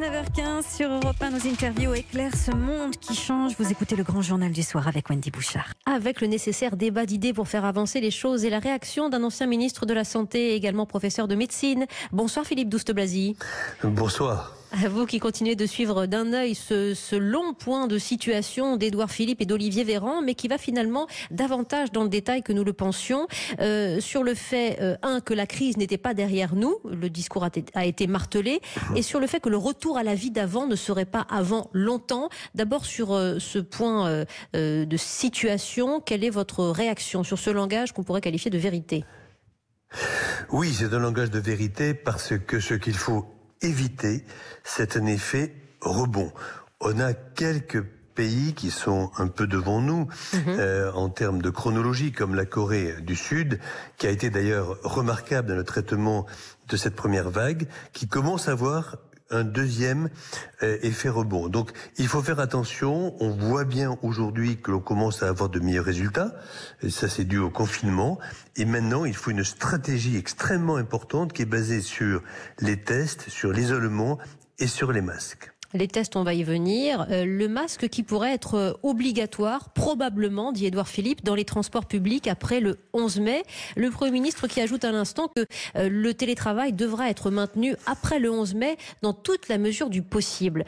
19h15 sur Europe 1, nos interviews éclairent ce monde qui change. Vous écoutez le grand journal du soir avec Wendy Bouchard. Avec le nécessaire débat d'idées pour faire avancer les choses et la réaction d'un ancien ministre de la Santé, également professeur de médecine. Bonsoir Philippe Douste-Blazy. Bonsoir. Vous qui continuez de suivre d'un œil ce, long point de situation d'Édouard Philippe et d'Olivier Véran, mais qui va finalement davantage dans le détail que nous le pensions euh, sur le fait, euh, un, que la crise n'était pas derrière nous, le discours a, été martelé, et sur le fait que le retour à la vie d'avant ne serait pas avant longtemps. D'abord sur euh, ce point de situation, quelle est votre réaction sur ce langage qu'on pourrait qualifier de vérité? Oui, c'est un langage de vérité parce que ce qu'il faut éviter, c'est un effet rebond. On a quelques pays qui sont un peu devant nous mhm. euh, en termes de chronologie, comme la Corée du Sud, qui a été d'ailleurs remarquable dans le traitement de cette première vague, qui commence à voir un deuxième euh, effet rebond. Donc il faut faire attention. On voit bien aujourd'hui que l'on commence à avoir de meilleurs résultats. Ça c'est dû au confinement. Et maintenant il faut une stratégie extrêmement importante qui est basée sur les tests, sur l'isolement et sur les masques. Les tests, on va y venir. Euh, le masque qui pourrait être euh, obligatoire, probablement, dit Édouard Philippe, dans les transports publics après le 11 mai. Le Premier ministre qui ajoute à l'instant que euh, le télétravail devra être maintenu après le 11 mai dans toute la mesure du possible.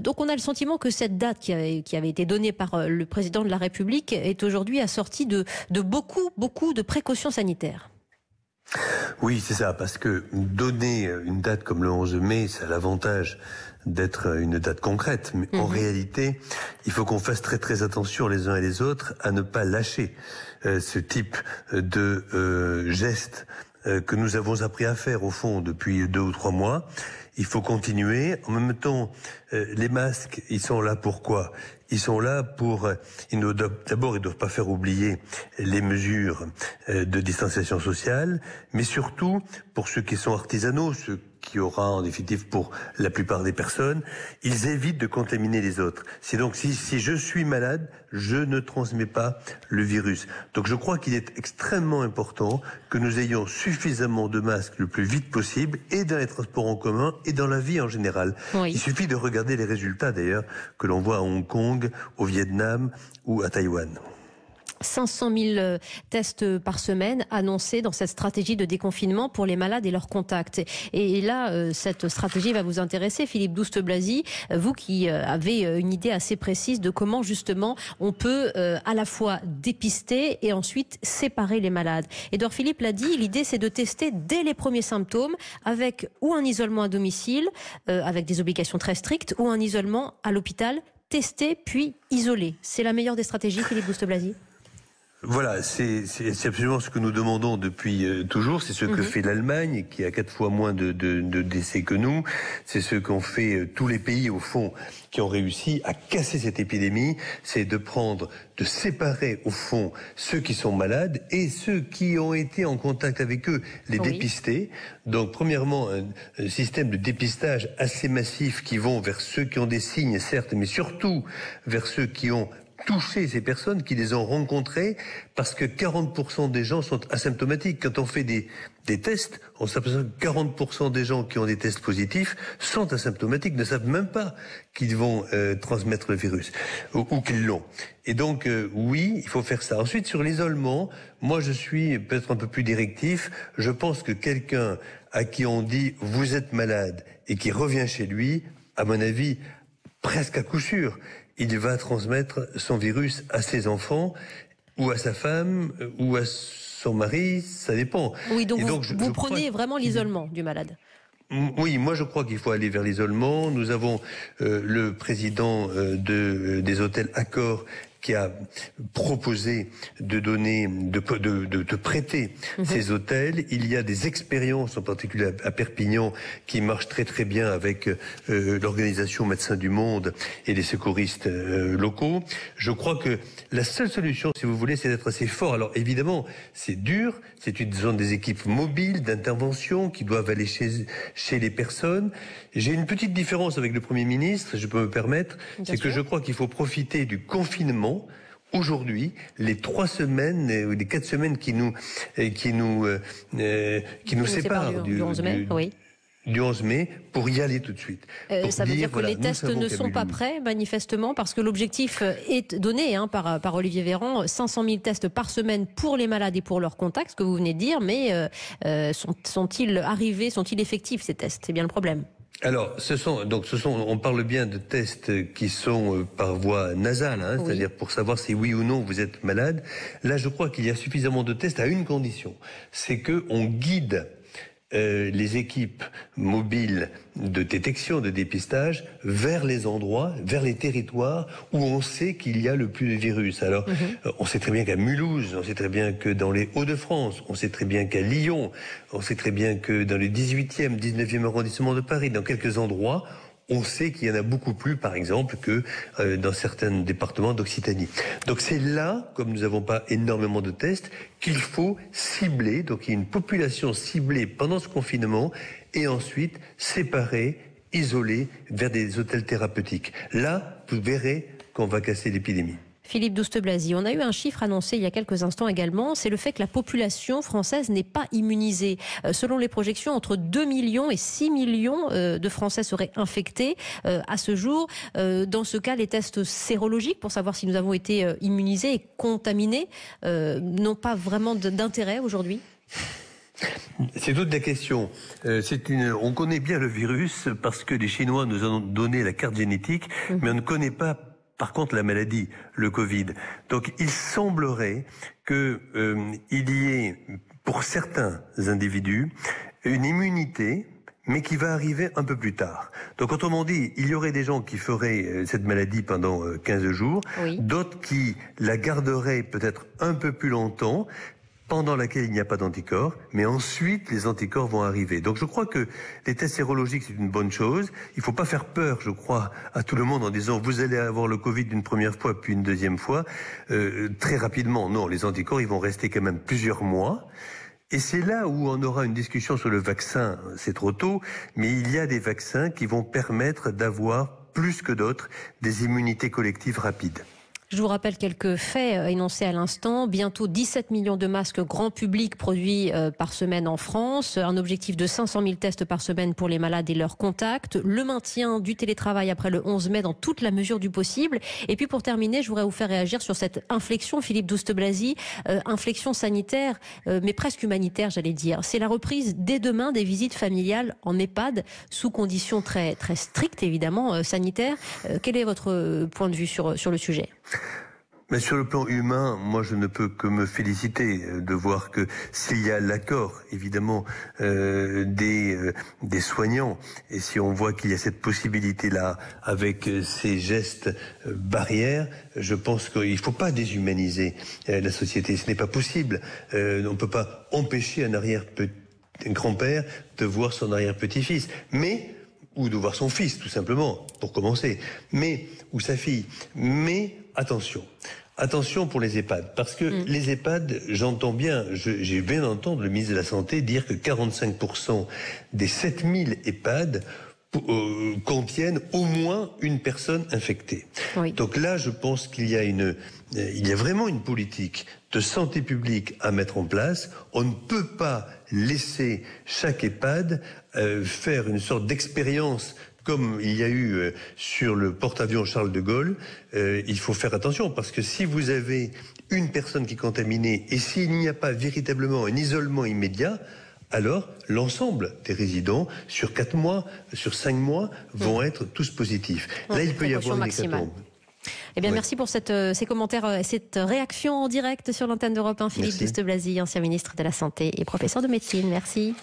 donc on a le sentiment que cette date qui avait, été donnée par le président de la République est aujourd'hui assortie de, de beaucoup, beaucoup de précautions sanitaires. Oui, c'est ça, parce que donner une date comme le 11 mai, c'est l'avantage d'être une date concrète. Mais en mhm. réalité, il faut qu'on fasse très très attention les uns et les autres à ne pas lâcher euh, ce type de euh, geste euh, que nous avons appris à faire au fond depuis deux ou trois mois. Il faut continuer. En même temps, les masques, ils sont là pourquoi? Ils sont là pour. D'abord, ils ne doivent pas faire oublier les mesures de distanciation sociale, mais surtout pour ceux qui sont artisanaux, ceux qui aura en définitive pour la plupart des personnes, ils évitent de contaminer les autres. C'est donc si, si je suis malade, je ne transmets pas le virus. Donc je crois qu'il est extrêmement important que nous ayons suffisamment de masques le plus vite possible et dans les transports en commun et dans la vie en général. Il suffit de regarder les résultats d'ailleurs que l'on voit à Hong Kong, au Vietnam ou à Taïwan. 500 000 euh, tests par semaine annoncés dans cette stratégie de déconfinement pour les malades et leurs contacts. Et là, euh, cette stratégie va vous intéresser, Philippe Douste-Blazy, vous qui euh, avez une idée assez précise de comment justement on peut à la fois dépister et ensuite séparer les malades. Edouard Philippe l'a dit, l'idée c'est de tester dès les premiers symptômes avec ou un isolement à domicile, avec des obligations très strictes, ou un isolement à l'hôpital, tester puis isoler. C'est la meilleure des stratégies, Philippe Douste-Blazy voilà, c'est absolument ce que nous demandons depuis euh, toujours. C'est ce que mhm. fait l'Allemagne, qui a quatre fois moins de, de, de décès que nous. C'est ce qu'ont fait euh, tous les pays, au fond, qui ont réussi à casser cette épidémie. C'est de prendre, de séparer, au fond, ceux qui sont malades et ceux qui ont été en contact avec eux, les dépister. Donc, premièrement, un, un système de dépistage assez massif qui vont vers ceux qui ont des signes, certes, mais surtout vers ceux qui ont toucher ces personnes, qui les ont rencontrées, parce que 40% des gens sont asymptomatiques. Quand on fait des, des tests, on s'aperçoit que 40% des gens qui ont des tests positifs sont asymptomatiques, ne savent même pas qu'ils vont euh, transmettre le virus ou, qu'ils l'ont. Et donc, euh, oui, il faut faire ça. Ensuite, sur l'isolement, moi, je suis peut-être un peu plus directif. Je pense que quelqu'un à qui on dit vous êtes malade et qui revient chez lui, à mon avis, presque à coup sûr, il va transmettre son virus à ses enfants ou à sa femme ou à son mari, ça dépend. Oui, donc, vous, prenez vraiment l'isolement du malade. Oui, moi je crois qu'il faut aller vers l'isolement. Nous avons euh, le président euh, de, des hôtels Accor qui a proposé de donner, de, de, de, prêter mhm. ces hôtels. Il y a des expériences, en particulier à Perpignan, qui marchent très très bien avec euh, l'organisation Médecins du Monde et les secouristes euh, locaux. Je crois que la seule solution, si vous voulez, c'est d'être assez fort. Alors évidemment, c'est dur, c'est une zone des équipes mobiles d'intervention qui doivent aller chez, chez les personnes. J'ai une petite différence avec le Premier ministre, je peux me permettre, c'est que je crois qu'il faut profiter du confinement aujourd'hui, les trois semaines ou les quatre semaines qui nous qui nous euh, qui nous, séparent du, 11 mai, oui. du 11 mai pour y aller tout de suite. Euh, ça veut dire, que les tests ne sont pas prêts, manifestement, parce que l'objectif est donné hein, par, par Olivier Véran, 500 000 tests par semaine pour les malades et pour leurs contacts, ce que vous venez de dire, mais euh, euh, sont, sont-ils arrivés, sont-ils effectifs ces tests? C'est bien le problème. Alors, ce sont donc ce sont on parle bien de tests qui sont par voie nasale, hein, c'est-à-dire pour savoir si oui ou non vous êtes malade. Là, je crois qu'il y a suffisamment de tests à une condition, c'est que on guide euh, les équipes mobiles de détection, de dépistage, vers les endroits, vers les territoires où on sait qu'il y a le plus de virus. Alors, mhm. euh, on sait très bien qu'à Mulhouse, on sait très bien que dans les Hauts-de-France, on sait très bien qu'à Lyon, on sait très bien que dans le 18e, 19e arrondissement de Paris, dans quelques endroits, on sait qu'il y en a beaucoup plus, par exemple, que euh, dans certains départements d'Occitanie. Donc c'est là, comme nous n'avons pas énormément de tests, qu'il faut cibler, donc il y a une population ciblée pendant ce confinement, et ensuite séparer, isoler vers des hôtels thérapeutiques. Là, vous verrez qu'on va casser l'épidémie. Philippe Douste-Blazy, on a eu un chiffre annoncé il y a quelques instants également, c'est le fait que la population française n'est pas immunisée. Euh, selon les projections, entre 2 millions et 6 millions euh, de Français seraient infectés euh, à ce jour. dans ce cas, les tests sérologiques pour savoir si nous avons été immunisés et contaminés n'ont pas vraiment d'intérêt aujourd'hui? C'est toute la question. une, on connaît bien le virus parce que les Chinois nous ont donné la carte génétique, mmh. mais on ne connaît pas par contre la maladie, le Covid. Donc il semblerait qu'il euh, y ait pour certains individus une immunité mais qui va arriver un peu plus tard. Donc autrement dit, il y aurait des gens qui feraient euh, cette maladie pendant 15 euh, jours, d'autres qui la garderaient peut-être un peu plus longtemps, pendant laquelle il n'y a pas d'anticorps, mais ensuite les anticorps vont arriver. Donc je crois que les tests sérologiques c'est une bonne chose. Il ne faut pas faire peur, je crois, à tout le monde en disant vous allez avoir le Covid une première fois puis une deuxième fois euh, très rapidement. Non, les anticorps ils vont rester quand même plusieurs mois. Et c'est là où on aura une discussion sur le vaccin. C'est trop tôt, mais il y a des vaccins qui vont permettre d'avoir plus que d'autres des immunités collectives rapides. Je vous rappelle quelques faits euh, énoncés à l'instant. Bientôt 17 millions de masques grand public produits euh, par semaine en France. Un objectif de 500 000 tests par semaine pour les malades et leurs contacts. Le maintien du télétravail après le 11 mai dans toute la mesure du possible. Et puis pour terminer, je voudrais vous faire réagir sur cette inflexion, Philippe Douste-Blazy, euh, inflexion sanitaire, mais presque humanitaire, j'allais dire. C'est la reprise dès demain des visites familiales en EHPAD, sous conditions très, très strictes, évidemment, sanitaires. quel est votre point de vue sur, sur le sujet? Mais sur le plan humain, moi je ne peux que me féliciter euh, de voir que s'il y a l'accord évidemment euh, des, euh, des soignants et si on voit qu'il y a cette possibilité là avec ces gestes barrières, je pense qu'il ne faut pas déshumaniser la société. Ce n'est pas possible. on ne peut pas empêcher un arrière grand-père de voir son arrière-petit-fils, mais ou de voir son fils tout simplement pour commencer, mais ou sa fille. Mais attention. Attention pour les EHPAD, parce que mm. les EHPAD, j'entends bien, j'ai bien entendu le ministre de la Santé dire que 45% des 7000 EHPAD euh, contiennent au moins une personne infectée. Donc là, je pense qu'il y a une, euh, il y a vraiment une politique de santé publique à mettre en place. On ne peut pas laisser chaque EHPAD euh, faire une sorte d'expérience comme il y a eu euh, sur le porte-avions Charles de Gaulle, euh, il faut faire attention parce que si vous avez une personne qui est contaminée et s'il n'y a pas véritablement un isolement immédiat, alors l'ensemble des résidents, sur quatre mois, sur cinq mois, vont mmh. être tous positifs. Là, il peut y avoir une hécatombe. Eh bien, merci pour cette, euh, ces commentaires et cette réaction en direct sur l'antenne d'Europe 1. Philippe Douste-Blazy, ancien ministre de la Santé et professeur de médecine. Merci.